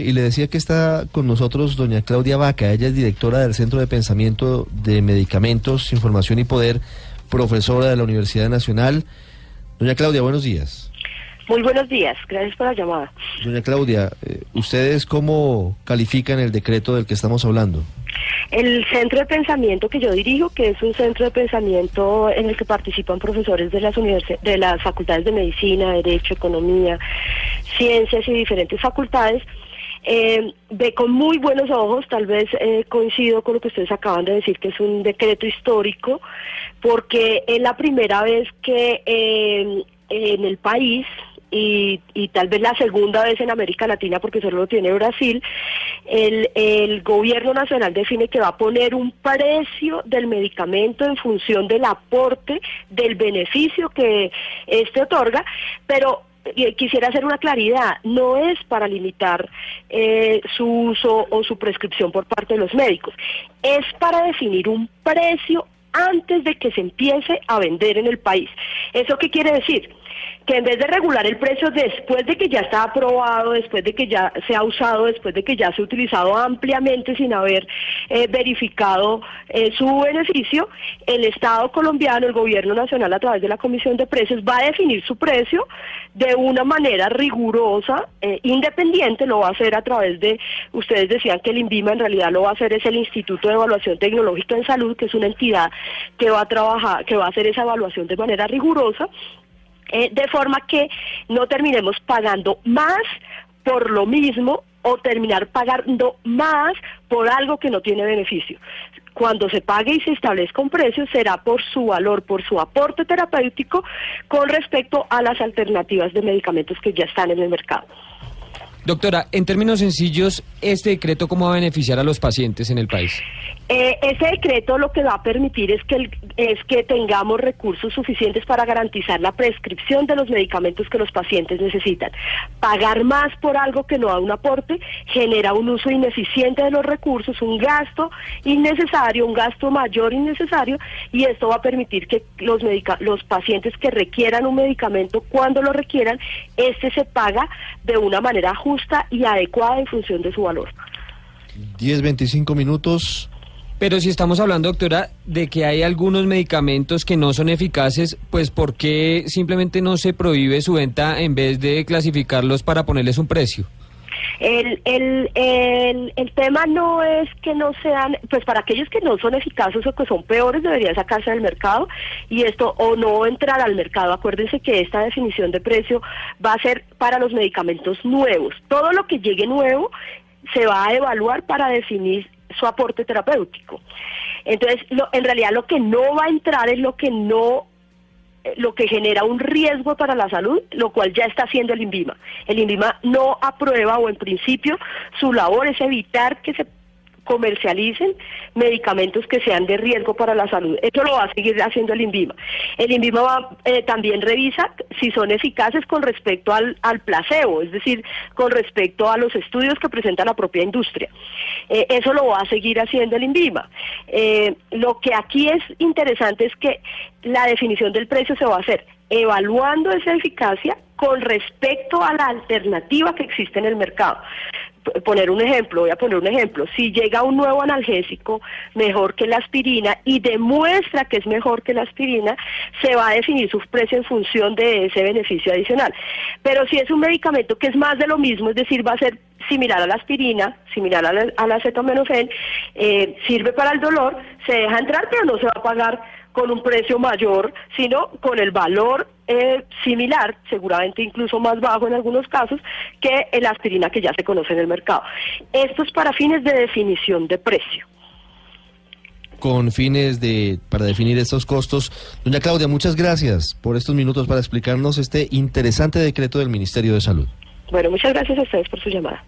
Y le decía que está con nosotros doña Claudia Vaca, ella es directora del Centro de Pensamiento de Medicamentos, Información y Poder, profesora de la Universidad Nacional. Doña Claudia, buenos días. Muy buenos días, gracias por la llamada. Doña Claudia, eh, ¿ustedes cómo califican el decreto del que estamos hablando? El centro de pensamiento que yo dirijo, que es un centro de pensamiento en el que participan profesores de las, de las facultades de medicina, derecho, economía, ciencias y diferentes facultades, eh, ve con muy buenos ojos, tal vez eh, coincido con lo que ustedes acaban de decir, que es un decreto histórico, porque es la primera vez que eh, en el país y, y, tal vez la segunda vez en América Latina, porque solo lo tiene Brasil, el, el, gobierno nacional define que va a poner un precio del medicamento en función del aporte, del beneficio que este otorga, pero quisiera hacer una claridad, no es para limitar eh, su uso o su prescripción por parte de los médicos, es para definir un precio antes de que se empiece a vender en el país. ¿Eso qué quiere decir? Que en vez de regular el precio después de que ya está aprobado, después de que ya se ha usado, después de que ya se ha utilizado ampliamente sin haber eh, verificado eh, su beneficio, el Estado colombiano, el gobierno nacional a través de la Comisión de Precios va a definir su precio de una manera rigurosa, eh, independiente, lo va a hacer a través de, ustedes decían que el INVIMA en realidad lo va a hacer es el Instituto de Evaluación Tecnológica en Salud, que es una entidad que va a trabajar, que va a hacer esa evaluación de manera rigurosa eh, de forma que no terminemos pagando más por lo mismo o terminar pagando más por algo que no tiene beneficio. Cuando se pague y se establezca un precio será por su valor, por su aporte terapéutico con respecto a las alternativas de medicamentos que ya están en el mercado. Doctora, en términos sencillos, ¿este decreto cómo va a beneficiar a los pacientes en el país? Eh, ese decreto lo que va a permitir es que, es que tengamos recursos suficientes para garantizar la prescripción de los medicamentos que los pacientes necesitan. Pagar más por algo que no da un aporte genera un uso ineficiente de los recursos, un gasto innecesario, un gasto mayor innecesario, y esto va a permitir que los, los pacientes que requieran un medicamento, cuando lo requieran, este se paga de una manera justa y adecuada en función de su valor. 10, 25 minutos. Pero si estamos hablando, doctora, de que hay algunos medicamentos que no son eficaces, pues ¿por qué simplemente no se prohíbe su venta en vez de clasificarlos para ponerles un precio? El, el, el, el, tema no es que no sean, pues para aquellos que no son eficaces o que son peores debería sacarse del mercado y esto o no entrar al mercado. Acuérdense que esta definición de precio va a ser para los medicamentos nuevos. Todo lo que llegue nuevo se va a evaluar para definir su aporte terapéutico. Entonces, en realidad lo que no va a entrar es lo que no lo que genera un riesgo para la salud, lo cual ya está haciendo el INVIMA. El INVIMA no aprueba o en principio su labor es evitar que se comercialicen medicamentos que sean de riesgo para la salud. Esto lo va a seguir haciendo el INVIMA. El INVIMA eh, también revisa si son eficaces con respecto al, placebo, es decir, con respecto a los estudios que presenta la propia industria. Eh, eso lo va a seguir haciendo el INVIMA. Eh, lo que aquí es interesante es que la definición del precio se va a hacer evaluando esa eficacia con respecto a la alternativa que existe en el mercado poner un ejemplo, voy a poner un ejemplo, si llega un nuevo analgésico mejor que la aspirina y demuestra que es mejor que la aspirina, se va a definir su precio en función de ese beneficio adicional. Pero si es un medicamento que es más de lo mismo, es decir, va a ser similar a la aspirina, similar a la, a acetaminofén, eh, sirve para el dolor, se deja entrar, pero no se va a pagar con un precio mayor, sino con el valor eh, similar, seguramente incluso más bajo en algunos casos, que la aspirina que ya se conoce en el mercado. Esto es para fines de definición de precio con fines de para definir estos costos. Doña Claudia, muchas gracias por estos minutos para explicarnos este interesante decreto del Ministerio de Salud. Bueno, muchas gracias a ustedes por su llamada.